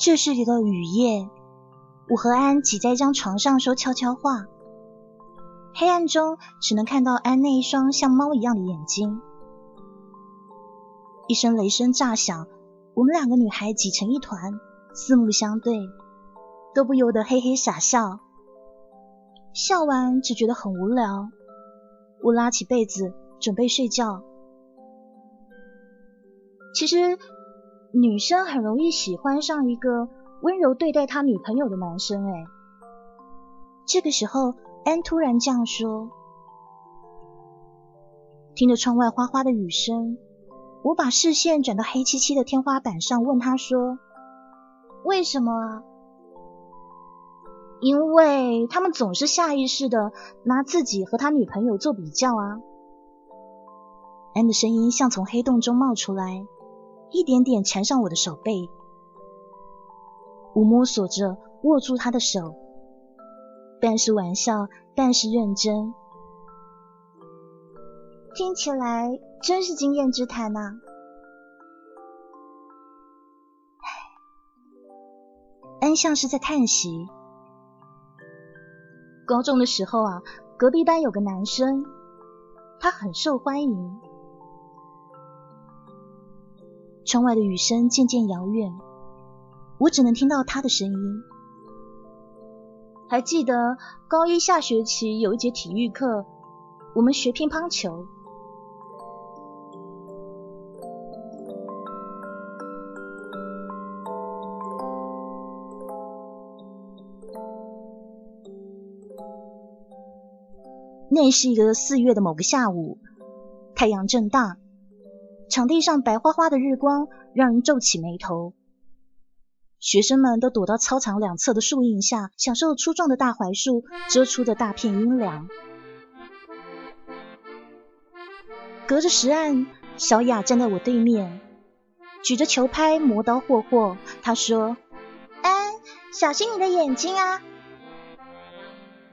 这是一个雨夜，我和安挤在一张床上说悄悄话。黑暗中只能看到安那一双像猫一样的眼睛。一声雷声炸响，我们两个女孩挤成一团，四目相对，都不由得嘿嘿傻笑。笑完只觉得很无聊，我拉起被子准备睡觉。其实。女生很容易喜欢上一个温柔对待他女朋友的男生，哎，这个时候安突然这样说。听着窗外哗哗的雨声，我把视线转到黑漆漆的天花板上，问他说：“为什么啊？”因为他们总是下意识的拿自己和他女朋友做比较啊。安的声音像从黑洞中冒出来。一点点缠上我的手背，我摸索着握住他的手，半是玩笑，半是认真，听起来真是经验之谈呐。安像是在叹息。高中的时候啊，隔壁班有个男生，他很受欢迎。窗外的雨声渐渐遥远，我只能听到他的声音。还记得高一下学期有一节体育课，我们学乒乓球。那是一个四月的某个下午，太阳正大。场地上白花花的日光让人皱起眉头，学生们都躲到操场两侧的树荫下，享受粗壮的大槐树遮出的大片阴凉。隔着石岸，小雅站在我对面，举着球拍磨刀霍霍。她说：“安，小心你的眼睛啊！”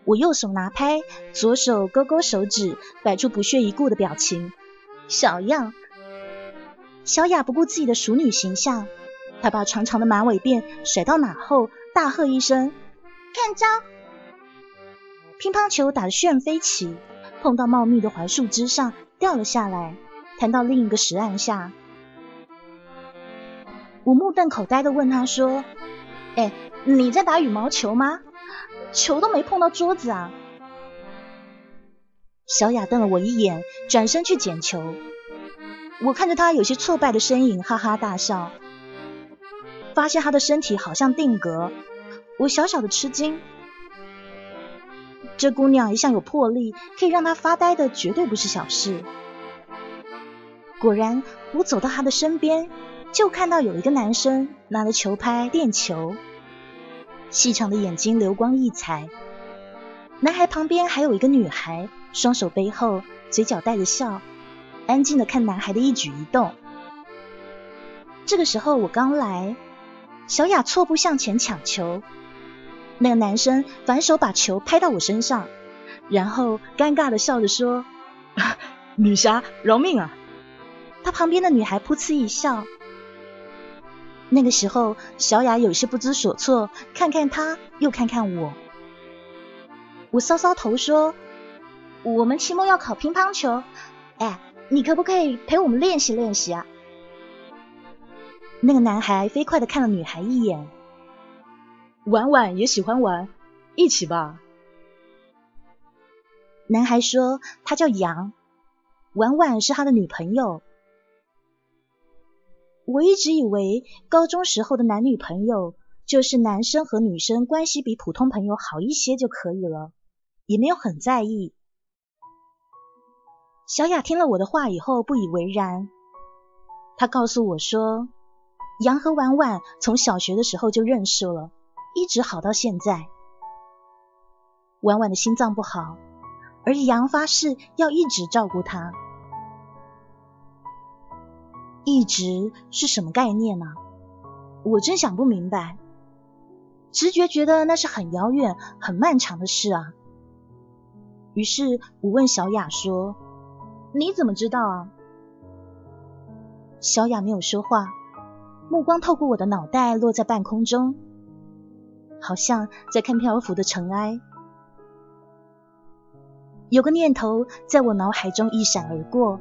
我右手拿拍，左手勾勾手指，摆出不屑一顾的表情，小样。小雅不顾自己的淑女形象，她把长长的马尾辫甩到脑后，大喝一声：“看招！”乒乓球打得旋飞起，碰到茂密的槐树枝上掉了下来，弹到另一个石岸下。我目瞪口呆的问他说：“哎，你在打羽毛球吗？球都没碰到桌子啊！”小雅瞪了我一眼，转身去捡球。我看着他有些挫败的身影，哈哈大笑。发现他的身体好像定格，我小小的吃惊。这姑娘一向有魄力，可以让他发呆的绝对不是小事。果然，我走到他的身边，就看到有一个男生拿着球拍练球，细长的眼睛流光溢彩。男孩旁边还有一个女孩，双手背后，嘴角带着笑。安静的看男孩的一举一动。这个时候我刚来，小雅错步向前抢球，那个男生反手把球拍到我身上，然后尴尬的笑着说：“女侠饶命啊！”他旁边的女孩噗呲一笑。那个时候小雅有些不知所措，看看他，又看看我。我搔搔头说：“我们期末要考乒乓球，哎。”你可不可以陪我们练习练习啊？那个男孩飞快的看了女孩一眼，婉婉也喜欢玩，一起吧。男孩说他叫杨，婉婉是他的女朋友。我一直以为高中时候的男女朋友就是男生和女生关系比普通朋友好一些就可以了，也没有很在意。小雅听了我的话以后不以为然，她告诉我说，杨和婉婉从小学的时候就认识了，一直好到现在。婉婉的心脏不好，而杨发誓要一直照顾她。一直是什么概念呢？我真想不明白。直觉觉得那是很遥远、很漫长的事啊。于是我问小雅说：“你怎么知道啊？”小雅没有说话，目光透过我的脑袋落在半空中，好像在看漂浮的尘埃。有个念头在我脑海中一闪而过，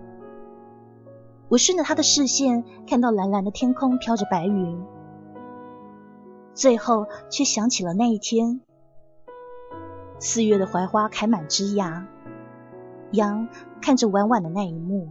我顺着他的视线看到蓝蓝的天空飘着白云。最后却想起了那一天，四月的槐花开满枝桠，杨看着婉婉的那一幕。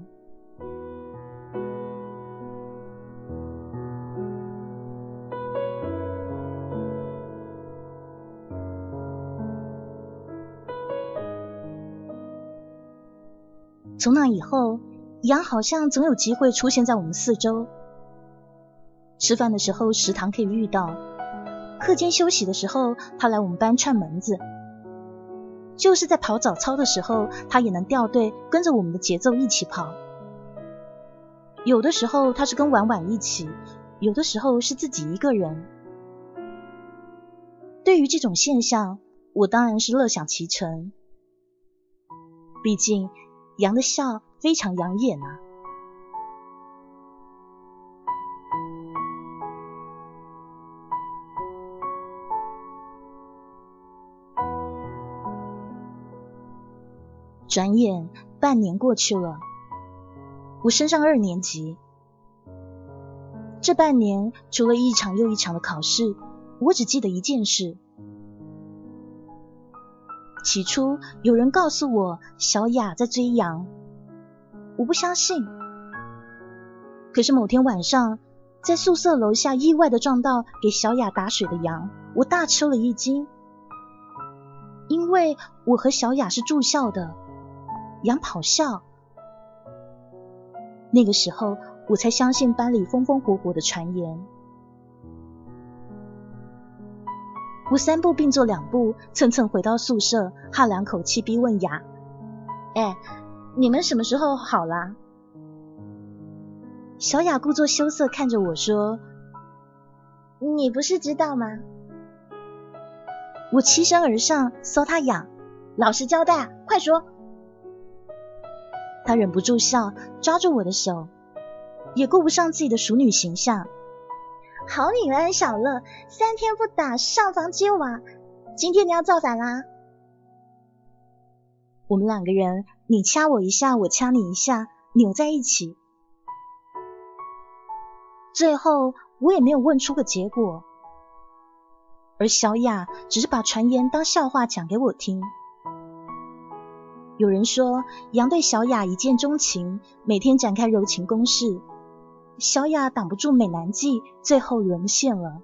从那以后，杨好像总有机会出现在我们四周。吃饭的时候，食堂可以遇到。课间休息的时候，他来我们班串门子；就是在跑早操的时候，他也能掉队，跟着我们的节奏一起跑。有的时候他是跟婉婉一起，有的时候是自己一个人。对于这种现象，我当然是乐享其成。毕竟羊的笑非常养眼啊。转眼半年过去了，我升上二年级。这半年除了一场又一场的考试，我只记得一件事。起初有人告诉我小雅在追羊，我不相信。可是某天晚上，在宿舍楼下意外的撞到给小雅打水的羊，我大吃了一惊，因为我和小雅是住校的。杨跑校，那个时候我才相信班里风风火火的传言。我三步并作两步，蹭蹭回到宿舍，哈两口气，逼问雅：“哎，你们什么时候好啦？”小雅故作羞涩看着我说：“你不是知道吗？”我欺身而上，搔他痒：“老实交代，快说。”忍不住笑，抓住我的手，也顾不上自己的熟女形象。好女人小乐，三天不打上房揭瓦，今天你要造反啦！我们两个人，你掐我一下，我掐你一下，扭在一起。最后我也没有问出个结果，而小雅只是把传言当笑话讲给我听。有人说杨对小雅一见钟情，每天展开柔情攻势，小雅挡不住美男计，最后沦陷了。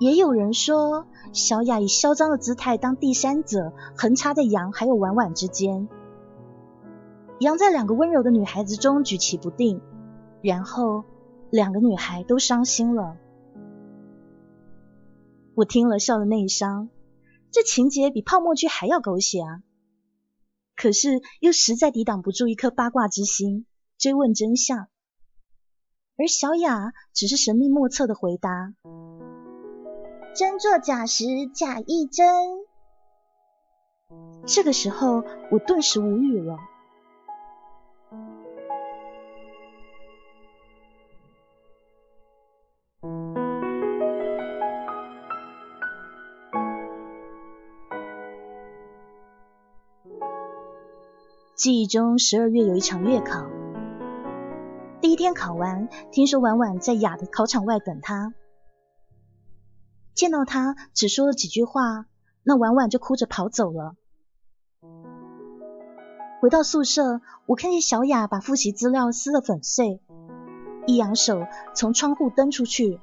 也有人说小雅以嚣张的姿态当第三者，横插在杨还有婉婉之间，杨在两个温柔的女孩子中举棋不定，然后两个女孩都伤心了。我听了笑了内伤，这情节比泡沫剧还要狗血啊！可是又实在抵挡不住一颗八卦之心，追问真相。而小雅只是神秘莫测的回答：“真作假时，假亦真。”这个时候，我顿时无语了。记忆中，十二月有一场月考。第一天考完，听说婉婉在雅的考场外等他，见到他只说了几句话，那婉婉就哭着跑走了。回到宿舍，我看见小雅把复习资料撕得粉碎，一扬手从窗户蹬出去，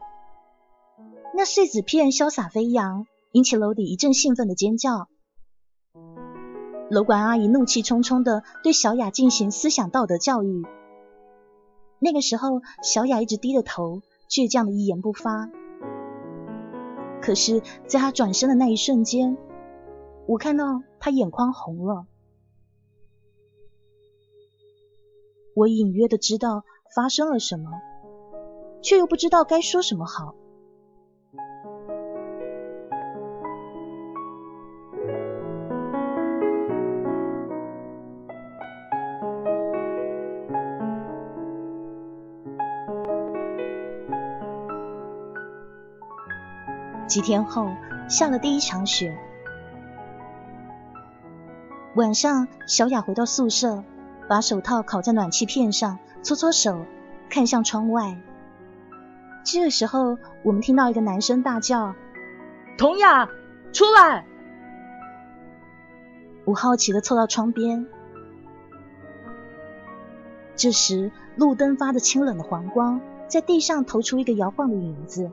那碎纸片潇洒飞扬，引起楼底一阵兴奋的尖叫。楼管阿姨怒气冲冲的对小雅进行思想道德教育。那个时候，小雅一直低着头，倔强的一言不发。可是，在她转身的那一瞬间，我看到她眼眶红了。我隐约的知道发生了什么，却又不知道该说什么好。几天后，下了第一场雪。晚上，小雅回到宿舍，把手套烤在暖气片上，搓搓手，看向窗外。这个时候，我们听到一个男生大叫：“童雅，出来！”我好奇的凑到窗边。这时，路灯发着清冷的黄光，在地上投出一个摇晃的影子。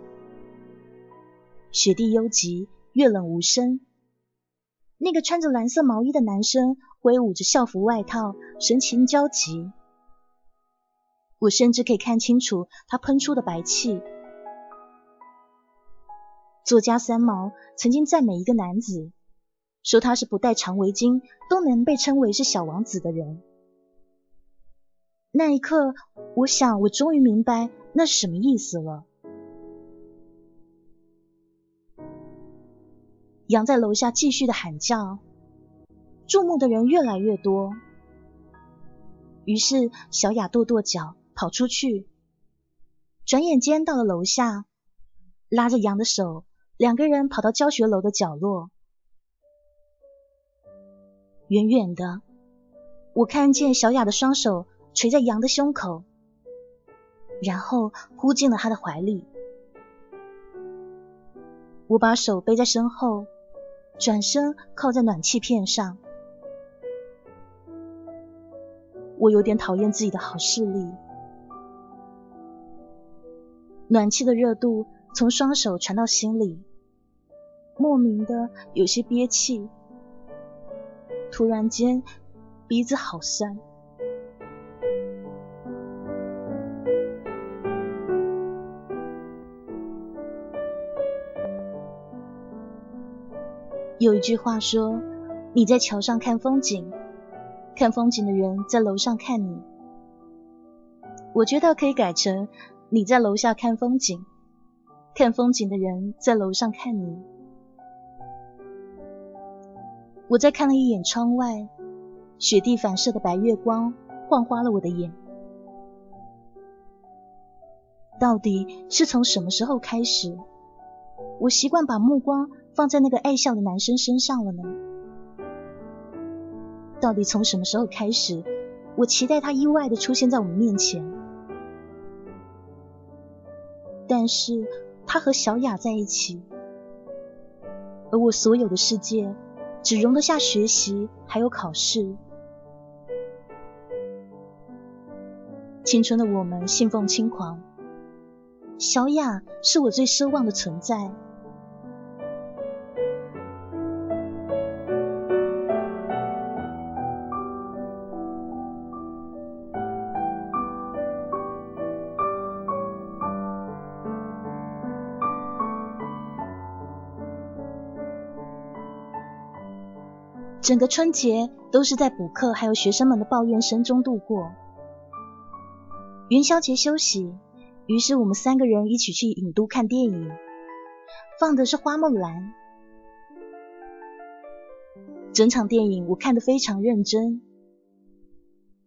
雪地幽寂，月冷无声。那个穿着蓝色毛衣的男生挥舞着校服外套，神情焦急。我甚至可以看清楚他喷出的白气。作家三毛曾经赞美一个男子，说他是不戴长围巾都能被称为是小王子的人。那一刻，我想我终于明白那是什么意思了。羊在楼下继续的喊叫，注目的人越来越多。于是小雅跺跺脚跑出去，转眼间到了楼下，拉着羊的手，两个人跑到教学楼的角落。远远的，我看见小雅的双手垂在羊的胸口，然后扑进了他的怀里。我把手背在身后。转身靠在暖气片上，我有点讨厌自己的好视力。暖气的热度从双手传到心里，莫名的有些憋气。突然间，鼻子好酸。有一句话说：“你在桥上看风景，看风景的人在楼上看你。”我觉得可以改成：“你在楼下看风景，看风景的人在楼上看你。”我再看了一眼窗外，雪地反射的白月光晃花了我的眼。到底是从什么时候开始，我习惯把目光。放在那个爱笑的男生身上了呢？到底从什么时候开始，我期待他意外的出现在我们面前？但是他和小雅在一起，而我所有的世界只容得下学习还有考试。青春的我们信奉轻狂，小雅是我最奢望的存在。整个春节都是在补课还有学生们的抱怨声中度过。元宵节休息，于是我们三个人一起去影都看电影，放的是花木兰。整场电影我看得非常认真。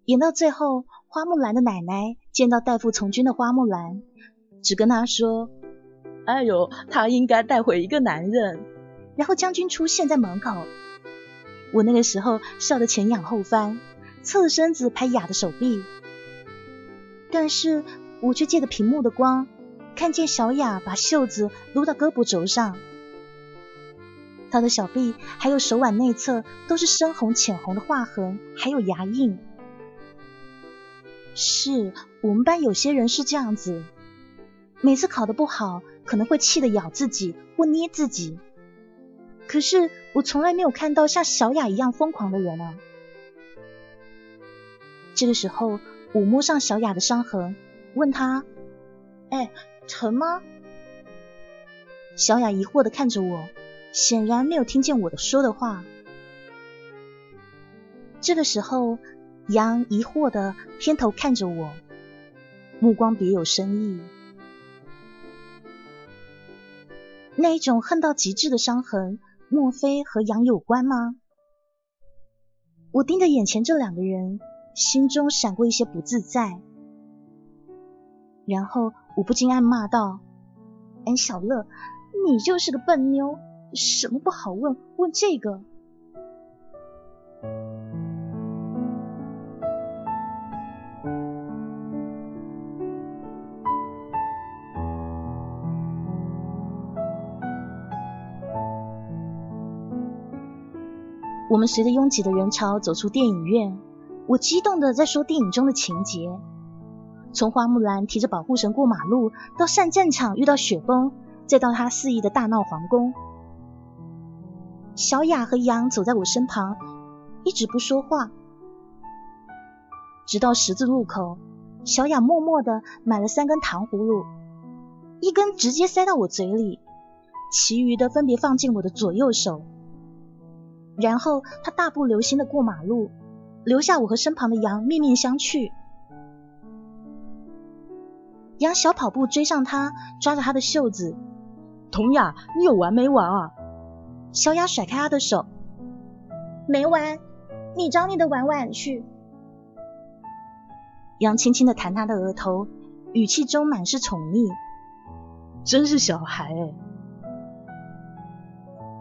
演到最后，花木兰的奶奶见到代父从军的花木兰，只跟他说：“哎呦，他应该带回一个男人。”然后将军出现在门口。我那个时候笑得前仰后翻，侧身子拍雅的手臂，但是我却借着屏幕的光，看见小雅把袖子撸到胳膊肘上，她的小臂还有手腕内侧都是深红浅红的划痕，还有牙印。是我们班有些人是这样子，每次考得不好，可能会气得咬自己或捏自己。可是我从来没有看到像小雅一样疯狂的人啊！这个时候，我摸上小雅的伤痕，问她：“哎，疼吗？”小雅疑惑的看着我，显然没有听见我的说的话。这个时候，杨疑惑的偏头看着我，目光别有深意。那一种恨到极致的伤痕，莫非和羊有关吗？我盯着眼前这两个人，心中闪过一些不自在。然后我不禁暗骂道：“哎，小乐，你就是个笨妞，什么不好问，问这个。”我们随着拥挤的人潮走出电影院，我激动的在说电影中的情节，从花木兰提着保护绳过马路，到上战场遇到雪崩，再到他肆意的大闹皇宫。小雅和杨走在我身旁，一直不说话，直到十字路口，小雅默默的买了三根糖葫芦，一根直接塞到我嘴里，其余的分别放进我的左右手。然后他大步流星的过马路，留下我和身旁的羊面面相觑。羊小跑步追上他，抓着他的袖子：“童雅，你有完没完啊？”小雅甩开他的手：“没完，你找你的婉婉去。”羊轻轻的弹他的额头，语气中满是宠溺：“真是小孩哎。”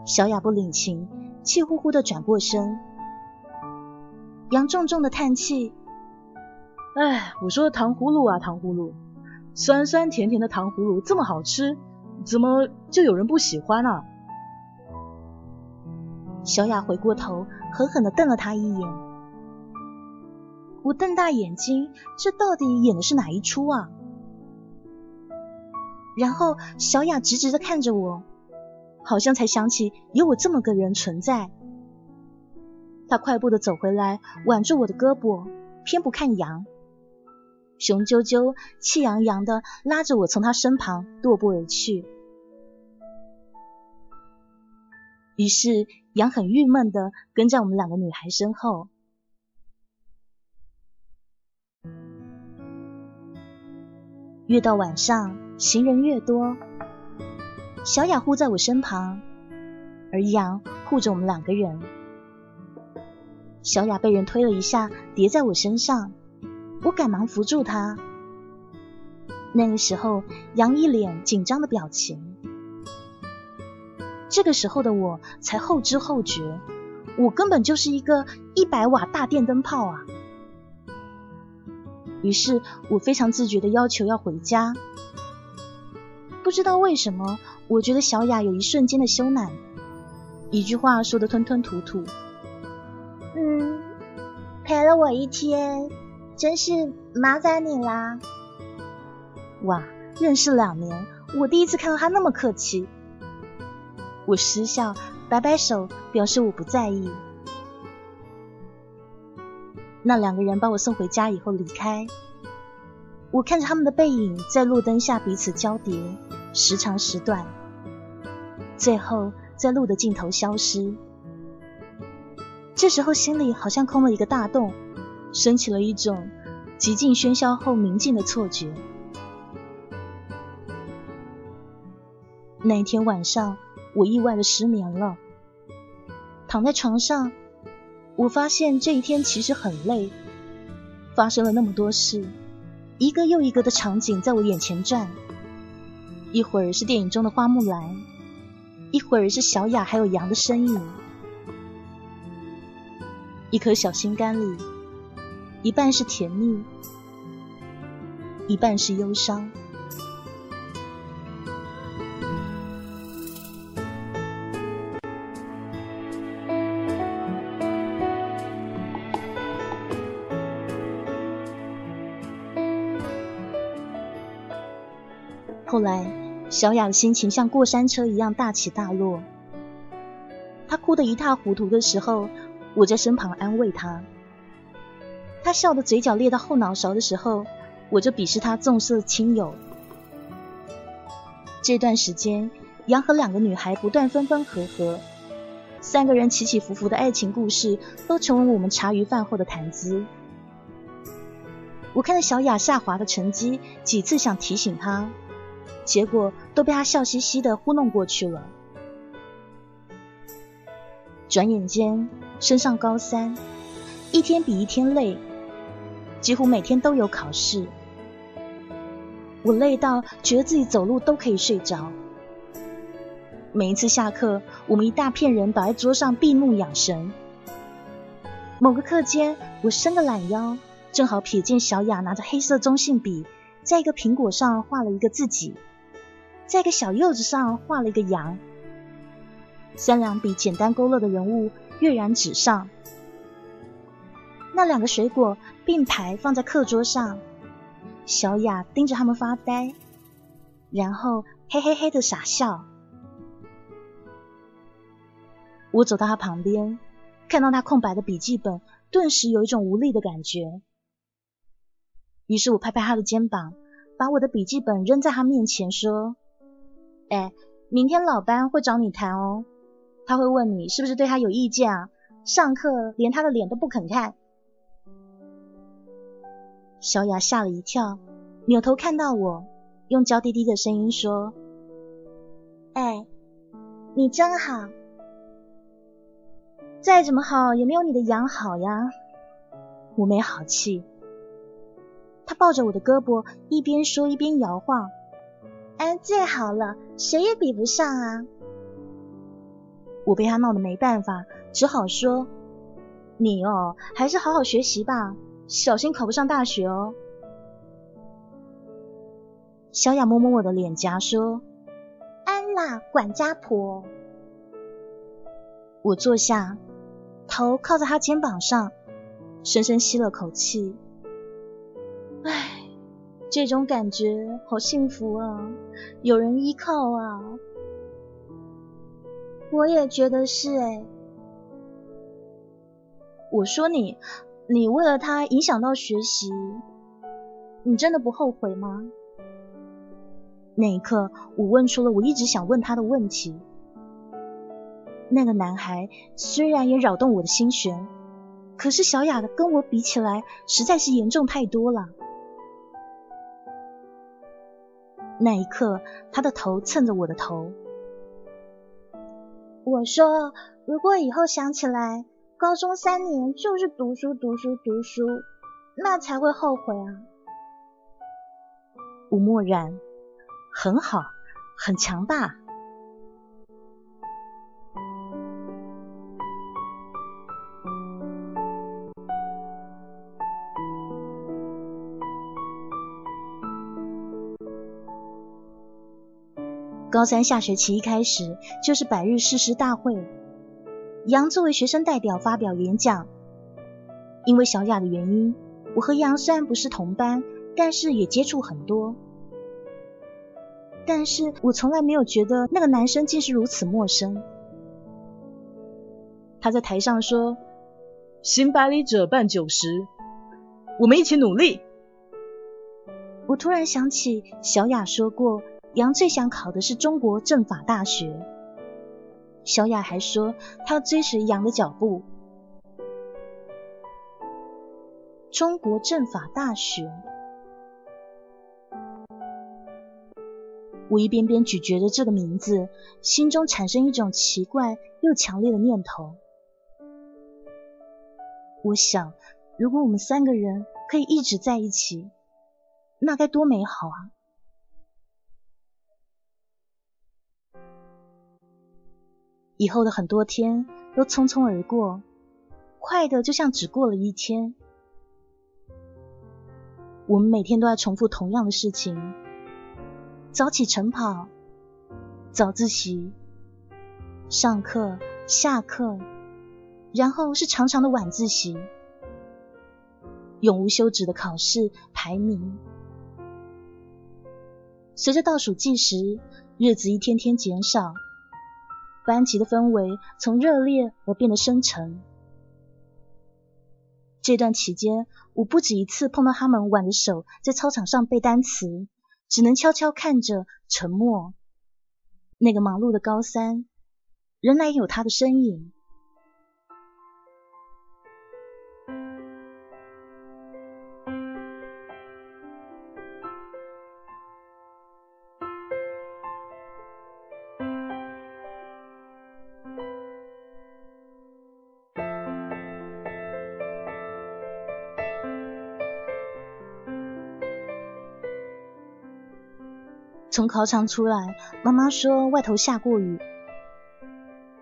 小雅不领情。气呼呼的转过身，杨重重的叹气：“哎，我说糖葫芦啊，糖葫芦，酸酸甜甜的糖葫芦这么好吃，怎么就有人不喜欢啊？”小雅回过头，狠狠的瞪了他一眼。我瞪大眼睛，这到底演的是哪一出啊？然后小雅直直的看着我。好像才想起有我这么个人存在。他快步的走回来，挽住我的胳膊，偏不看羊，雄赳赳、气昂扬的拉着我从他身旁踱步而去。于是羊很郁闷的跟在我们两个女孩身后。越到晚上，行人越多。小雅护在我身旁，而杨护着我们两个人。小雅被人推了一下，跌在我身上，我赶忙扶住她。那个时候，杨一脸紧张的表情。这个时候的我才后知后觉，我根本就是一个一百瓦大电灯泡啊！于是我非常自觉的要求要回家。不知道为什么，我觉得小雅有一瞬间的羞赧，一句话说的吞吞吐吐。嗯，陪了我一天，真是麻烦你啦。哇，认识两年，我第一次看到他那么客气。我失笑，摆摆手，表示我不在意。那两个人把我送回家以后离开，我看着他们的背影在路灯下彼此交叠。时长时短，最后在路的尽头消失。这时候心里好像空了一个大洞，升起了一种极尽喧嚣后宁静的错觉。那一天晚上，我意外的失眠了。躺在床上，我发现这一天其实很累，发生了那么多事，一个又一个的场景在我眼前转。一会儿是电影中的花木兰，一会儿是小雅还有羊的身影。一颗小心肝里，一半是甜蜜，一半是忧伤。后来。小雅的心情像过山车一样大起大落。她哭得一塌糊涂的时候，我在身旁安慰她；她笑得嘴角裂到后脑勺的时候，我就鄙视她重色轻友。这段时间，杨和两个女孩不断分分合合，三个人起起伏伏的爱情故事都成为我们茶余饭后的谈资。我看着小雅下滑的成绩，几次想提醒她，结果都被他笑嘻嘻的糊弄过去了。转眼间升上高三，一天比一天累，几乎每天都有考试。我累到觉得自己走路都可以睡着。每一次下课，我们一大片人倒在桌上闭目养神。某个课间，我伸个懒腰。正好瞥见小雅拿着黑色中性笔，在一个苹果上画了一个自己，在一个小柚子上画了一个羊。三两笔简单勾勒的人物跃然纸上。那两个水果并排放在课桌上，小雅盯着他们发呆，然后嘿嘿嘿的傻笑。我走到他旁边，看到他空白的笔记本，顿时有一种无力的感觉。于是我拍拍他的肩膀，把我的笔记本扔在他面前，说：“哎，明天老班会找你谈哦，他会问你是不是对他有意见啊？上课连他的脸都不肯看。”小雅吓了一跳，扭头看到我，用娇滴滴的声音说：“哎，你真好，再怎么好也没有你的羊好呀。”我没好气。他抱着我的胳膊，一边说一边摇晃。哎，最好了，谁也比不上啊！我被他闹得没办法，只好说：“你哦，还是好好学习吧，小心考不上大学哦。”小雅摸摸我的脸颊，说：“安啦，管家婆。”我坐下，头靠在他肩膀上，深深吸了口气。这种感觉好幸福啊，有人依靠啊。我也觉得是哎。我说你，你为了他影响到学习，你真的不后悔吗？那一刻，我问出了我一直想问他的问题。那个男孩虽然也扰动我的心弦，可是小雅的跟我比起来，实在是严重太多了。那一刻，他的头蹭着我的头。我说：“如果以后想起来，高中三年就是读书、读书、读书，那才会后悔啊。”吴默然，很好，很强大。高三下学期一开始就是百日誓师大会，杨作为学生代表发表演讲。因为小雅的原因，我和杨虽然不是同班，但是也接触很多。但是我从来没有觉得那个男生竟是如此陌生。他在台上说：“行百里者半九十，我们一起努力。”我突然想起小雅说过。杨最想考的是中国政法大学。小雅还说，她要追随杨的脚步。中国政法大学，我一边边咀嚼着这个名字，心中产生一种奇怪又强烈的念头。我想，如果我们三个人可以一直在一起，那该多美好啊！以后的很多天都匆匆而过，快的就像只过了一天。我们每天都在重复同样的事情：早起晨跑、早自习、上课、下课，然后是长长的晚自习，永无休止的考试排名。随着倒数计时，日子一天天减少。班级的氛围从热烈而变得深沉。这段期间，我不止一次碰到他们挽着手在操场上背单词，只能悄悄看着，沉默。那个忙碌的高三，仍然有他的身影。从考场出来，妈妈说外头下过雨。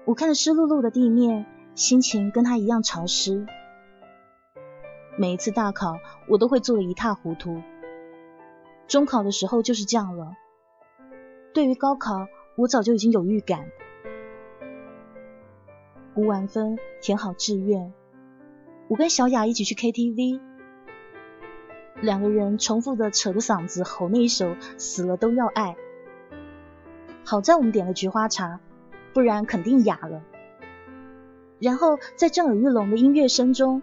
我看着湿漉漉的地面，心情跟她一样潮湿。每一次大考，我都会做的一塌糊涂。中考的时候就是这样了。对于高考，我早就已经有预感。估完分，填好志愿，我跟小雅一起去 KTV。两个人重复的扯着嗓子吼那一首《死了都要爱》，好在我们点了菊花茶，不然肯定哑了。然后在震耳欲聋的音乐声中，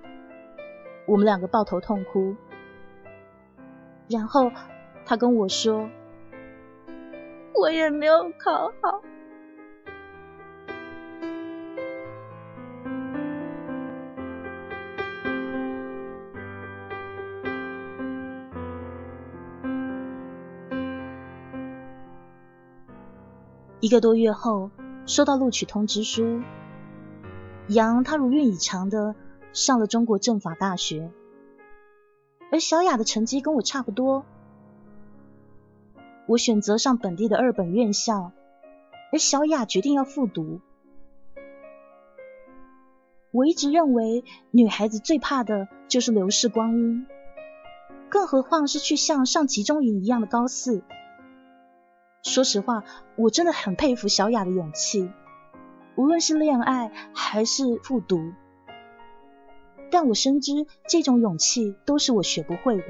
我们两个抱头痛哭。然后他跟我说：“我也没有考好。”一个多月后，收到录取通知书。杨他如愿以偿的上了中国政法大学，而小雅的成绩跟我差不多。我选择上本地的二本院校，而小雅决定要复读。我一直认为女孩子最怕的就是流逝光阴，更何况是去像上集中营一样的高四。说实话，我真的很佩服小雅的勇气，无论是恋爱还是复读。但我深知这种勇气都是我学不会的。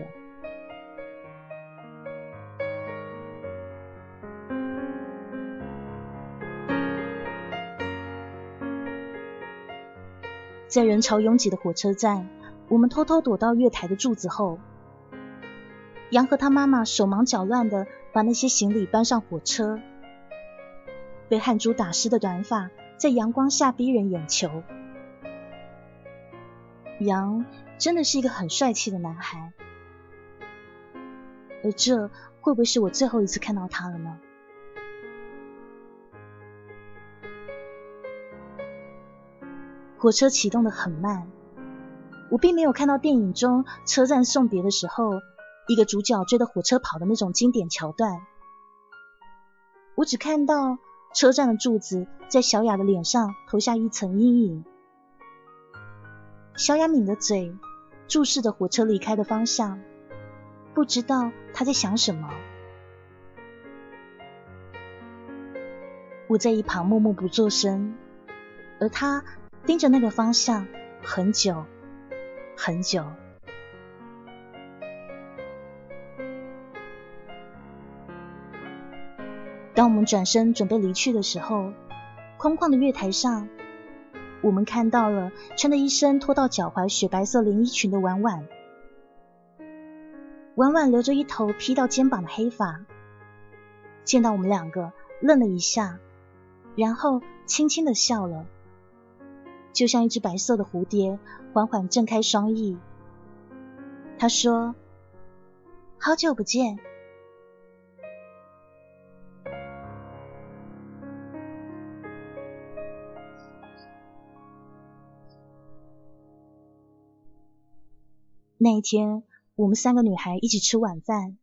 在人潮拥挤的火车站，我们偷偷躲到月台的柱子后。杨和他妈妈手忙脚乱的把那些行李搬上火车，被汗珠打湿的短发在阳光下逼人眼球。杨真的是一个很帅气的男孩，而这会不会是我最后一次看到他了呢？火车启动的很慢，我并没有看到电影中车站送别的时候。一个主角追着火车跑的那种经典桥段，我只看到车站的柱子在小雅的脸上投下一层阴影。小雅抿着嘴，注视着火车离开的方向，不知道她在想什么。我在一旁默默不作声，而她盯着那个方向很久很久。转身准备离去的时候，空旷的月台上，我们看到了穿着一身拖到脚踝雪白色连衣裙的婉婉。婉婉留着一头披到肩膀的黑发，见到我们两个，愣了一下，然后轻轻的笑了，就像一只白色的蝴蝶缓缓睁开双翼。他说：“好久不见。”那一天，我们三个女孩一起吃晚饭，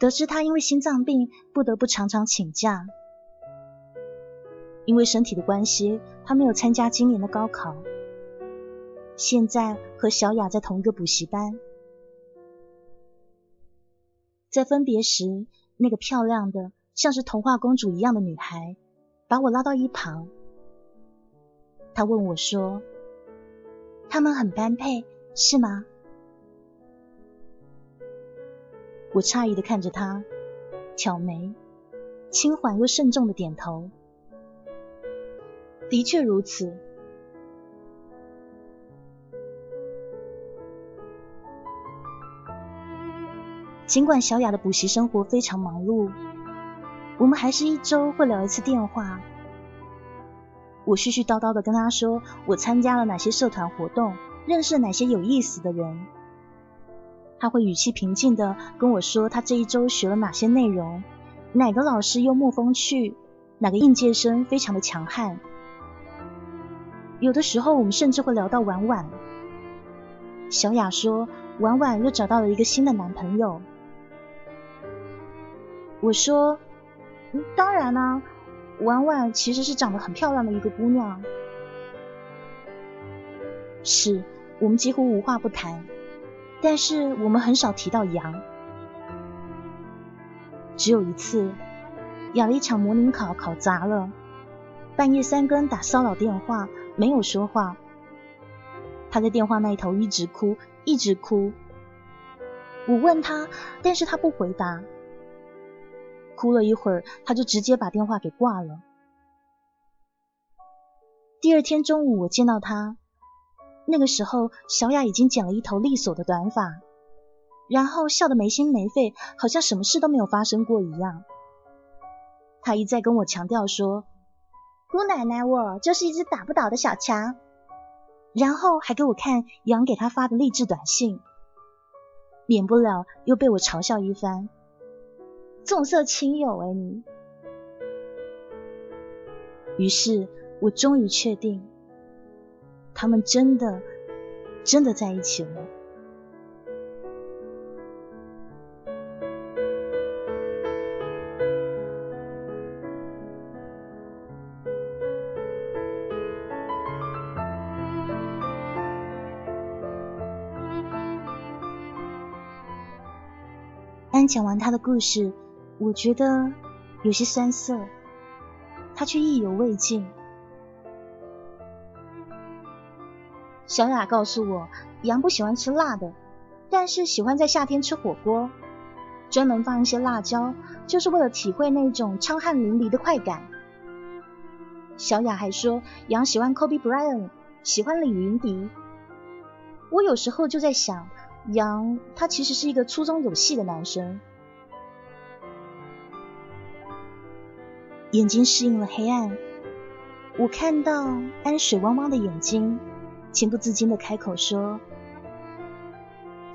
得知她因为心脏病不得不常常请假。因为身体的关系，她没有参加今年的高考。现在和小雅在同一个补习班。在分别时，那个漂亮的像是童话公主一样的女孩把我拉到一旁，她问我说：“他们很般配。”是吗？我诧异的看着他，挑眉，轻缓又慎重的点头。的确如此。尽管小雅的补习生活非常忙碌，我们还是一周会聊一次电话。我絮絮叨叨的跟她说我参加了哪些社团活动，认识哪些有意思的人。他会语气平静的跟我说他这一周学了哪些内容，哪个老师幽默风趣，哪个应届生非常的强悍。有的时候我们甚至会聊到婉婉。小雅说婉婉又找到了一个新的男朋友。我说，当然啦，婉婉其实是长得很漂亮的一个姑娘。是，我们几乎无话不谈，但是我们很少提到羊。只有一次，雅了一场模拟考考砸了，半夜三更打骚扰电话，没有说话。他在电话那头一直哭，一直哭。我问他，但是他不回答。哭了一会儿，他就直接把电话给挂了。第二天中午，我见到他，那个时候小雅已经剪了一头利索的短发，然后笑得没心没肺，好像什么事都没有发生过一样。他一再跟我强调说：“姑奶奶，我就是一只打不倒的小强。”然后还给我看杨给他发的励志短信，免不了又被我嘲笑一番。重色轻友哎，你。于是我终于确定，他们真的真的在一起了。安讲完他的故事。我觉得有些酸涩，他却意犹未尽。小雅告诉我，杨不喜欢吃辣的，但是喜欢在夏天吃火锅，专门放一些辣椒，就是为了体会那种畅汗淋漓的快感。小雅还说，杨喜欢 Kobe Bryant，喜欢李云迪。我有时候就在想，杨他其实是一个粗中有细的男生。眼睛适应了黑暗，我看到安水汪汪的眼睛，情不自禁的开口说：“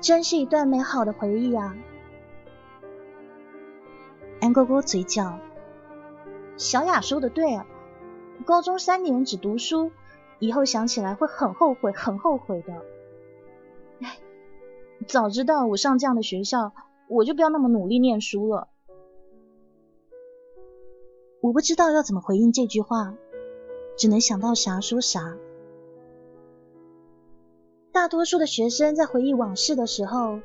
真是一段美好的回忆啊！”安勾勾嘴角，小雅说的对啊，高中三年只读书，以后想起来会很后悔，很后悔的。哎，早知道我上这样的学校，我就不要那么努力念书了。我不知道要怎么回应这句话，只能想到啥说啥。大多数的学生在回忆往事的时候，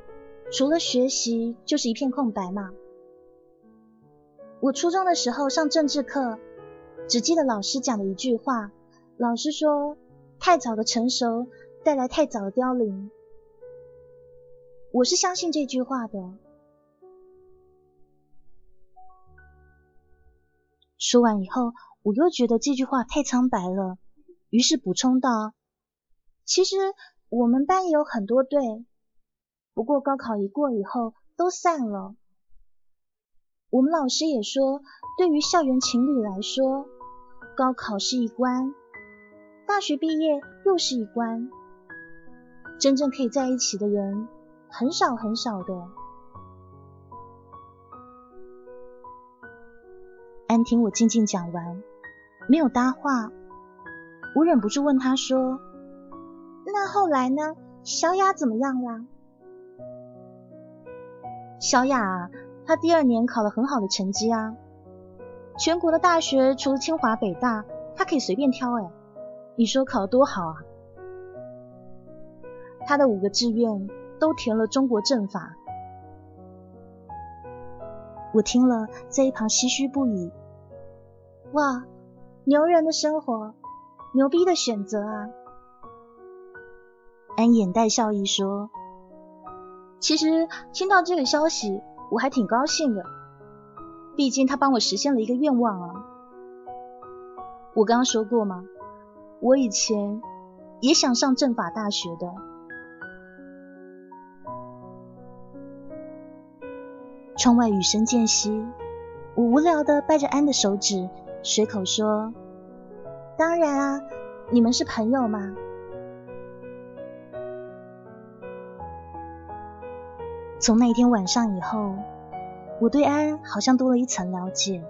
除了学习就是一片空白嘛。我初中的时候上政治课，只记得老师讲的一句话，老师说：“太早的成熟带来太早的凋零。”我是相信这句话的。说完以后，我又觉得这句话太苍白了，于是补充道：“其实我们班也有很多对，不过高考一过以后都散了。我们老师也说，对于校园情侣来说，高考是一关，大学毕业又是一关，真正可以在一起的人很少很少的。”安听我静静讲完，没有搭话，我忍不住问他说：“那后来呢？小雅怎么样了？”小雅，她第二年考了很好的成绩啊，全国的大学除了清华北大，她可以随便挑哎，你说考得多好啊？她的五个志愿都填了中国政法。我听了，在一旁唏嘘不已。哇，牛人的生活，牛逼的选择啊！安眼带笑意说：“其实听到这个消息，我还挺高兴的，毕竟他帮我实现了一个愿望啊。我刚刚说过吗？我以前也想上政法大学的。窗外雨声渐息，我无聊的掰着安的手指，随口说：“当然啊，你们是朋友嘛。”从那天晚上以后，我对安好像多了一层了解。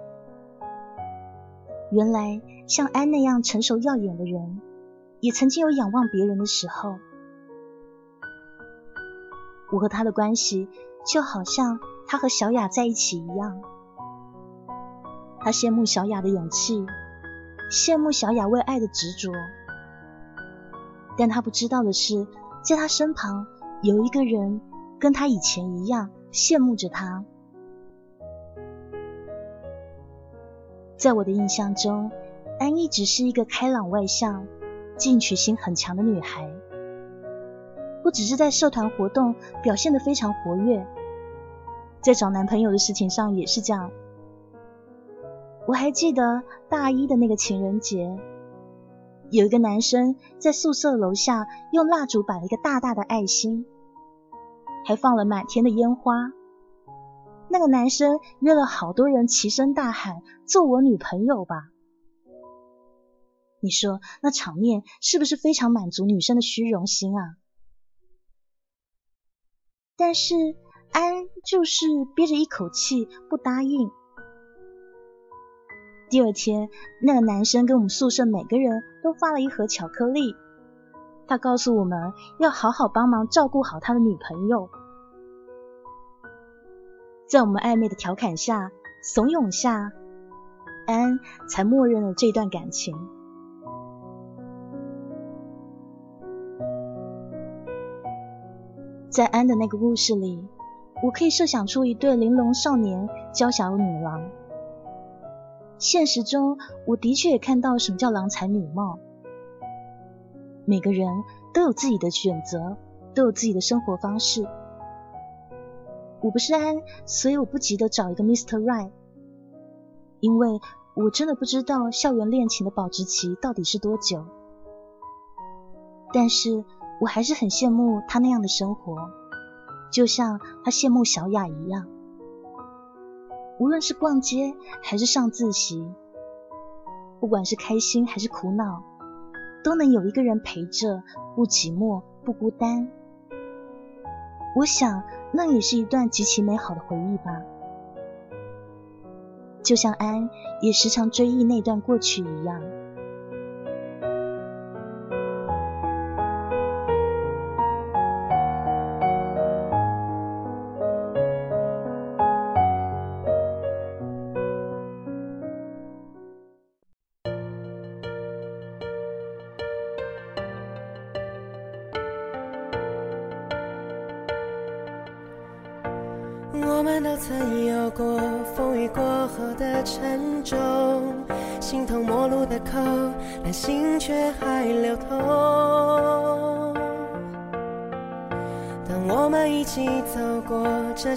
原来像安那样成熟耀眼的人，也曾经有仰望别人的时候。我和他的关系就好像他和小雅在一起一样。他羡慕小雅的勇气，羡慕小雅为爱的执着，但他不知道的是，在他身旁有一个人。跟他以前一样，羡慕着他。在我的印象中，安一直是一个开朗外向、进取心很强的女孩，不只是在社团活动表现的非常活跃，在找男朋友的事情上也是这样。我还记得大一的那个情人节，有一个男生在宿舍楼下用蜡烛摆了一个大大的爱心。还放了满天的烟花。那个男生约了好多人，齐声大喊：“做我女朋友吧！”你说那场面是不是非常满足女生的虚荣心啊？但是安就是憋着一口气不答应。第二天，那个男生给我们宿舍每个人都发了一盒巧克力。他告诉我们要好好帮忙照顾好他的女朋友。在我们暧昧的调侃下、怂恿下，安才默认了这段感情。在安的那个故事里，我可以设想出一对玲珑少年娇小女郎。现实中，我的确也看到什么叫郎才女貌。每个人都有自己的选择，都有自己的生活方式。我不是安，所以我不急着找一个 Mr. Right，因为我真的不知道校园恋情的保质期到底是多久。但是我还是很羡慕他那样的生活，就像他羡慕小雅一样。无论是逛街还是上自习，不管是开心还是苦恼。都能有一个人陪着，不寂寞，不孤单。我想，那也是一段极其美好的回忆吧。就像安也时常追忆那段过去一样。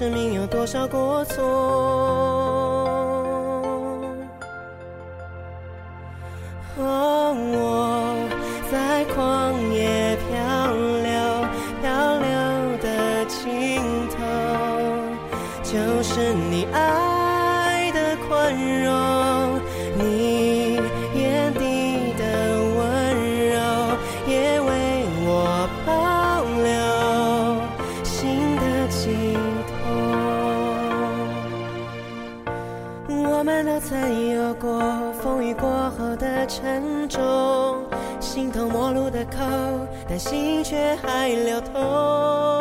生命有多少过错。啊，重，形同陌路的口，但心却还流通。